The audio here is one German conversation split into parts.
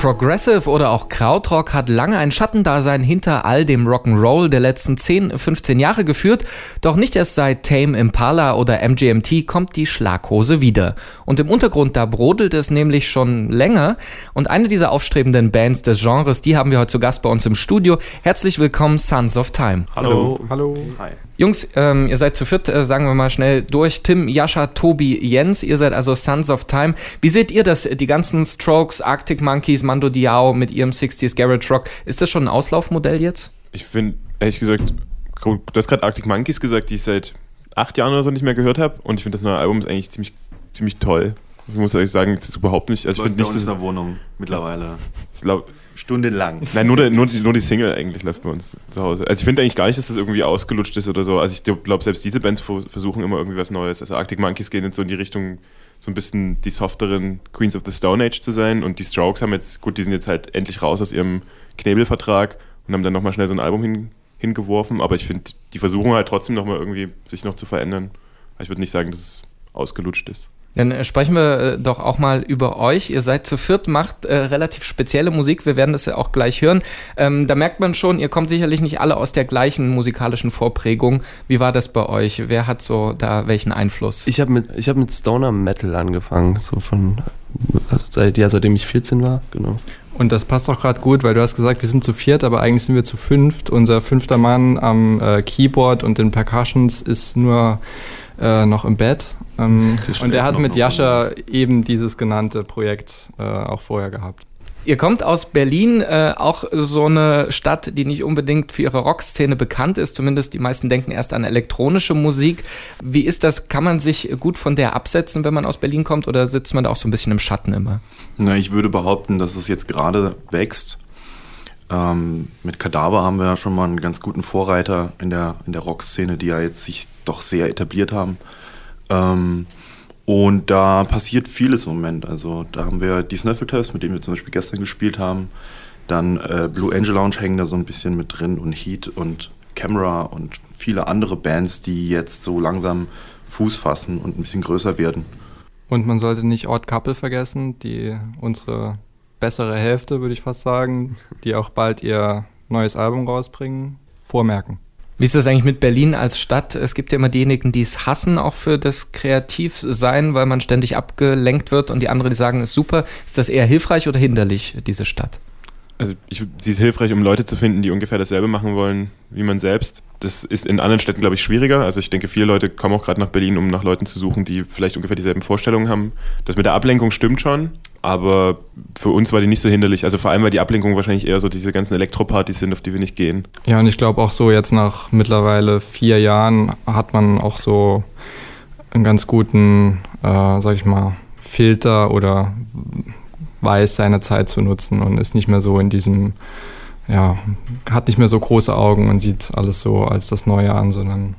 Progressive oder auch Krautrock hat lange ein Schattendasein hinter all dem Rock'n'Roll der letzten 10, 15 Jahre geführt, doch nicht erst seit Tame Impala oder MGMT kommt die Schlaghose wieder. Und im Untergrund, da brodelt es nämlich schon länger und eine dieser aufstrebenden Bands des Genres, die haben wir heute zu Gast bei uns im Studio. Herzlich willkommen, Sons of Time. Hallo. Hallo. Hi. Jungs, ähm, ihr seid zu viert, äh, sagen wir mal schnell durch. Tim, Jascha, Tobi, Jens, ihr seid also Sons of Time. Wie seht ihr das? Die ganzen Strokes, Arctic Monkeys, Mando Diao mit ihrem 60s Garage Rock. Ist das schon ein Auslaufmodell jetzt? Ich finde, ehrlich gesagt, du hast gerade Arctic Monkeys gesagt, die ich seit acht Jahren oder so nicht mehr gehört habe. Und ich finde, das neue Album ist eigentlich ziemlich, ziemlich toll. Ich muss ehrlich sagen, das ist überhaupt nicht. Also das ich finde nicht, dass in der Wohnung mittlerweile. Ich glaube, stundenlang. Nein, nur, der, nur, die, nur die Single eigentlich läuft bei uns zu Hause. Also ich finde eigentlich gar nicht, dass das irgendwie ausgelutscht ist oder so. Also ich glaube, selbst diese Bands versuchen immer irgendwie was Neues. Also Arctic Monkeys gehen jetzt so in die Richtung, so ein bisschen die softeren Queens of the Stone Age zu sein. Und die Strokes haben jetzt, gut, die sind jetzt halt endlich raus aus ihrem Knebelvertrag und haben dann nochmal schnell so ein Album hin, hingeworfen. Aber ich finde, die versuchen halt trotzdem nochmal irgendwie sich noch zu verändern. Ich würde nicht sagen, dass es ausgelutscht ist. Dann äh, sprechen wir äh, doch auch mal über euch. Ihr seid zu viert, macht äh, relativ spezielle Musik. Wir werden das ja auch gleich hören. Ähm, da merkt man schon, ihr kommt sicherlich nicht alle aus der gleichen musikalischen Vorprägung. Wie war das bei euch? Wer hat so da welchen Einfluss? Ich habe mit, hab mit Stoner Metal angefangen, so von seit, ja, seitdem ich 14 war, genau. Und das passt auch gerade gut, weil du hast gesagt, wir sind zu viert, aber eigentlich sind wir zu fünft. Unser fünfter Mann am äh, Keyboard und den Percussions ist nur äh, noch im Bett. Ähm, und er hat mit Jascha eben dieses genannte Projekt äh, auch vorher gehabt. Ihr kommt aus Berlin, äh, auch so eine Stadt, die nicht unbedingt für ihre Rockszene bekannt ist. Zumindest die meisten denken erst an elektronische Musik. Wie ist das? Kann man sich gut von der absetzen, wenn man aus Berlin kommt, oder sitzt man da auch so ein bisschen im Schatten immer? Na, ich würde behaupten, dass es jetzt gerade wächst. Ähm, mit Kadaver haben wir ja schon mal einen ganz guten Vorreiter in der, in der Rockszene, die ja jetzt sich doch sehr etabliert haben. Ähm, und da passiert vieles im Moment. Also da haben wir die Snuffeltest, mit dem wir zum Beispiel gestern gespielt haben. Dann äh, Blue Angel Lounge hängen da so ein bisschen mit drin und Heat und Camera und viele andere Bands, die jetzt so langsam Fuß fassen und ein bisschen größer werden. Und man sollte nicht Odd Couple vergessen, die unsere bessere Hälfte, würde ich fast sagen, die auch bald ihr neues Album rausbringen, vormerken. Wie ist das eigentlich mit Berlin als Stadt? Es gibt ja immer diejenigen, die es hassen, auch für das Kreativsein, weil man ständig abgelenkt wird und die anderen, die sagen, es ist super. Ist das eher hilfreich oder hinderlich, diese Stadt? Also ich, sie ist hilfreich, um Leute zu finden, die ungefähr dasselbe machen wollen wie man selbst. Das ist in anderen Städten, glaube ich, schwieriger. Also ich denke, viele Leute kommen auch gerade nach Berlin, um nach Leuten zu suchen, die vielleicht ungefähr dieselben Vorstellungen haben. Das mit der Ablenkung stimmt schon, aber für uns war die nicht so hinderlich. Also vor allem, weil die Ablenkung wahrscheinlich eher so diese ganzen Elektropartys sind, auf die wir nicht gehen. Ja, und ich glaube auch so jetzt nach mittlerweile vier Jahren hat man auch so einen ganz guten, äh, sag ich mal, Filter oder weiß, seine Zeit zu nutzen und ist nicht mehr so in diesem, ja, hat nicht mehr so große Augen und sieht alles so als das Neue an, sondern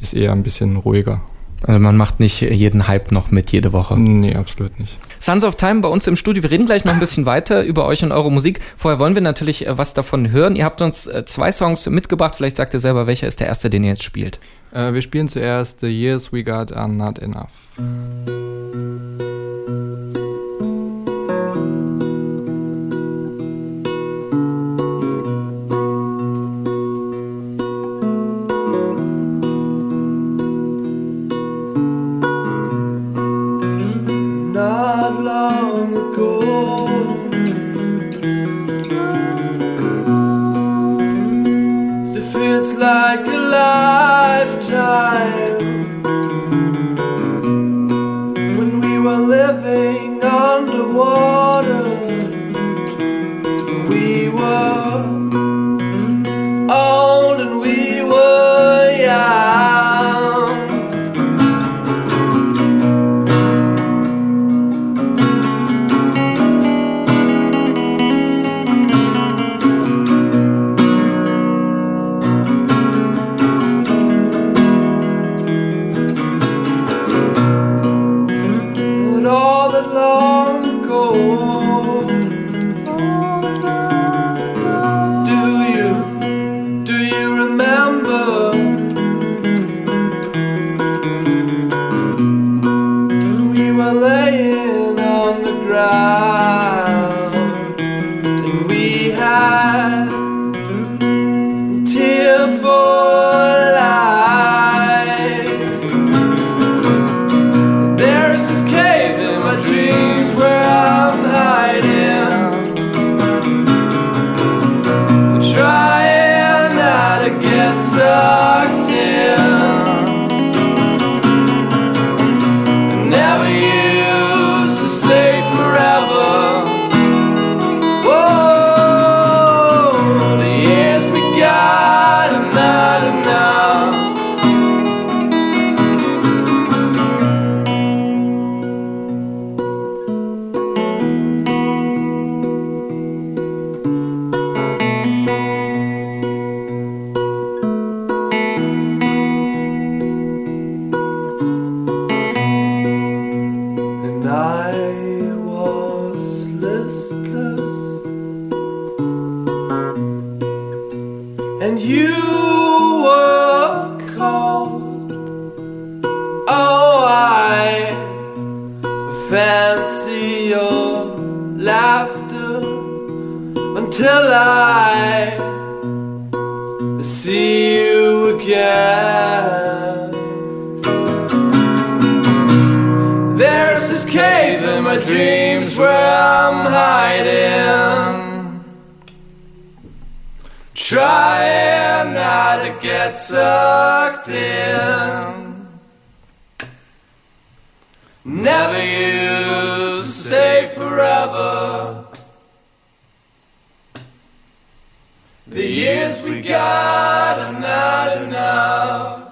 ist eher ein bisschen ruhiger. Also man macht nicht jeden Hype noch mit jede Woche. Nee, absolut nicht. Sons of Time bei uns im Studio. Wir reden gleich noch ein bisschen weiter über euch und eure Musik. Vorher wollen wir natürlich äh, was davon hören. Ihr habt uns äh, zwei Songs mitgebracht. Vielleicht sagt ihr selber, welcher ist der erste, den ihr jetzt spielt. Äh, wir spielen zuerst The Years We Got Are Not Enough. and you were cold. Oh, I fancy your laughter until I see you again. There's this cave in my dreams where I'm hiding. Trying not to get sucked in. Never used to say forever. The years we got are not enough.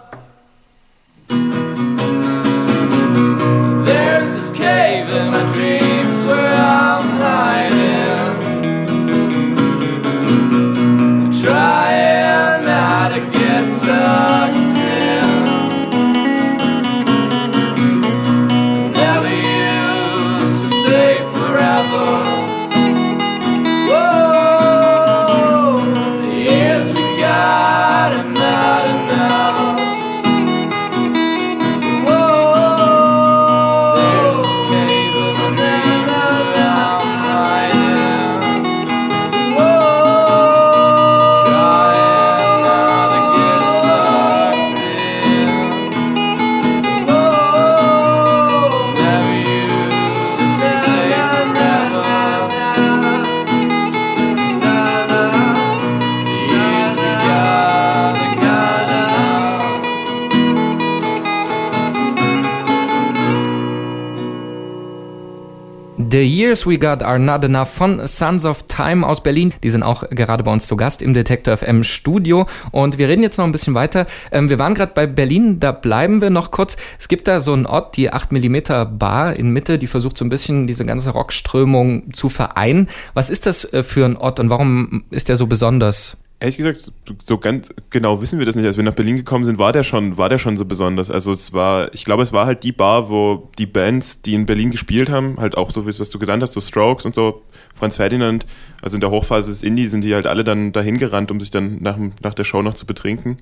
The Years We Got Are Not Enough von Sons of Time aus Berlin. Die sind auch gerade bei uns zu Gast im Detektor FM Studio. Und wir reden jetzt noch ein bisschen weiter. Ähm, wir waren gerade bei Berlin, da bleiben wir noch kurz. Es gibt da so einen Ort, die 8mm Bar in Mitte, die versucht so ein bisschen diese ganze Rockströmung zu vereinen. Was ist das äh, für ein Ort und warum ist der so besonders? Ehrlich gesagt, so ganz genau wissen wir das nicht. Als wir nach Berlin gekommen sind, war der schon, war der schon so besonders. Also es war, ich glaube, es war halt die Bar, wo die Bands, die in Berlin gespielt haben, halt auch so, was du genannt hast, so Strokes und so, Franz Ferdinand, also in der Hochphase des Indie sind die halt alle dann dahin gerannt, um sich dann nach, nach der Show noch zu betrinken.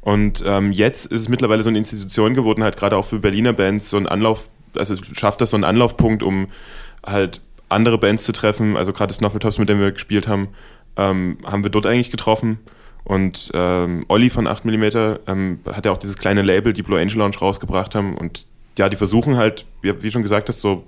Und ähm, jetzt ist es mittlerweile so eine Institution geworden, halt gerade auch für Berliner Bands so ein Anlauf, also schafft das so einen Anlaufpunkt, um halt andere Bands zu treffen. Also gerade Snuffletops, mit dem wir gespielt haben, ähm, haben wir dort eigentlich getroffen. Und ähm, Olli von 8mm ähm, hat ja auch dieses kleine Label, die Blue Angel Lounge, rausgebracht haben. Und ja, die versuchen halt, wie, wie schon gesagt hast, so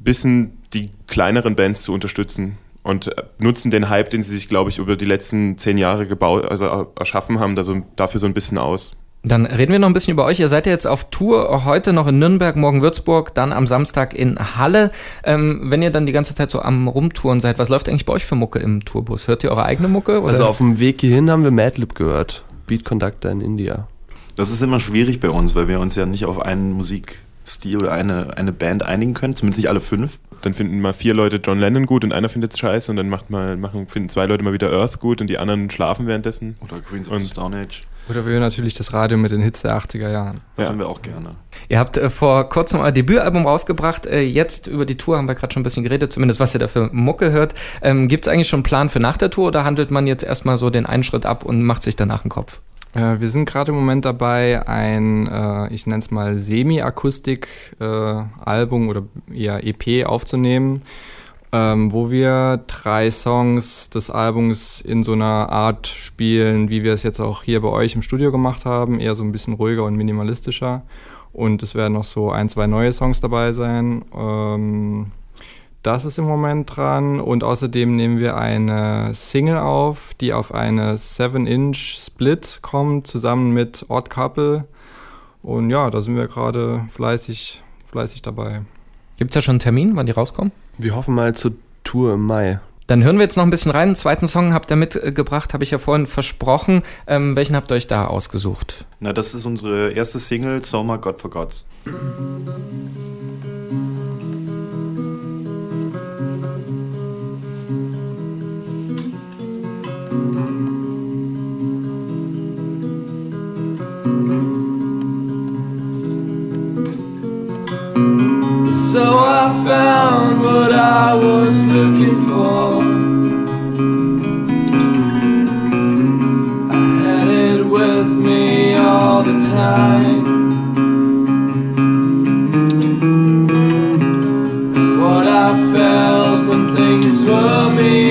ein bisschen die kleineren Bands zu unterstützen und äh, nutzen den Hype, den sie sich, glaube ich, über die letzten zehn Jahre gebaut, also äh, erschaffen haben, da so, dafür so ein bisschen aus. Dann reden wir noch ein bisschen über euch. Ihr seid ja jetzt auf Tour, heute noch in Nürnberg, morgen Würzburg, dann am Samstag in Halle. Ähm, wenn ihr dann die ganze Zeit so am Rumtouren seid, was läuft eigentlich bei euch für Mucke im Tourbus? Hört ihr eure eigene Mucke? Oder? Also auf dem Weg hierhin haben wir Madlib gehört. Beat Conductor in India. Das ist immer schwierig bei uns, weil wir uns ja nicht auf einen Musikstil oder eine, eine Band einigen können, zumindest nicht alle fünf. Dann finden mal vier Leute John Lennon gut und einer findet scheiße und dann macht mal, machen, finden zwei Leute mal wieder Earth gut und die anderen schlafen währenddessen. Oder Queens of the Stone Age. Oder wir hören natürlich das Radio mit den Hits der 80er Jahren. Das Ja. haben wir auch gerne. Ihr habt äh, vor kurzem euer Debütalbum rausgebracht. Äh, jetzt über die Tour haben wir gerade schon ein bisschen geredet, zumindest was ihr da für Mucke hört. Ähm, Gibt es eigentlich schon einen Plan für nach der Tour oder handelt man jetzt erstmal so den einen Schritt ab und macht sich danach einen Kopf? Äh, wir sind gerade im Moment dabei, ein, äh, ich nenne es mal Semi-Akustik-Album oder eher EP aufzunehmen, ähm, wo wir drei Songs des Albums in so einer Art spielen, wie wir es jetzt auch hier bei euch im Studio gemacht haben, eher so ein bisschen ruhiger und minimalistischer. Und es werden noch so ein, zwei neue Songs dabei sein. Ähm, das ist im Moment dran und außerdem nehmen wir eine Single auf, die auf eine 7-Inch Split kommt, zusammen mit Odd Couple. Und ja, da sind wir gerade fleißig, fleißig dabei. Gibt es da schon einen Termin, wann die rauskommen? Wir hoffen mal zur Tour im Mai. Dann hören wir jetzt noch ein bisschen rein. Einen zweiten Song habt ihr mitgebracht, habe ich ja vorhin versprochen. Ähm, welchen habt ihr euch da ausgesucht? Na, das ist unsere erste Single, Soma God for Gods. So I found was looking for. I had it with me all the time. And what I felt when things were meaningful.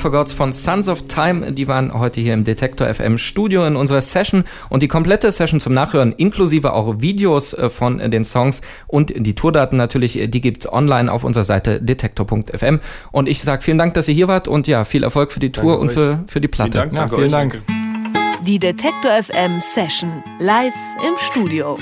For Gods von Sons of Time. Die waren heute hier im Detektor FM Studio in unserer Session und die komplette Session zum Nachhören, inklusive auch Videos äh, von den Songs und die Tourdaten natürlich, äh, die gibt's online auf unserer Seite detektor.fm. Und ich sage vielen Dank, dass ihr hier wart und ja, viel Erfolg für die Tour Danke und für, für die Platte. Vielen Dank, Ja, vielen Dank. danke. Die Detektor FM Session live im Studio.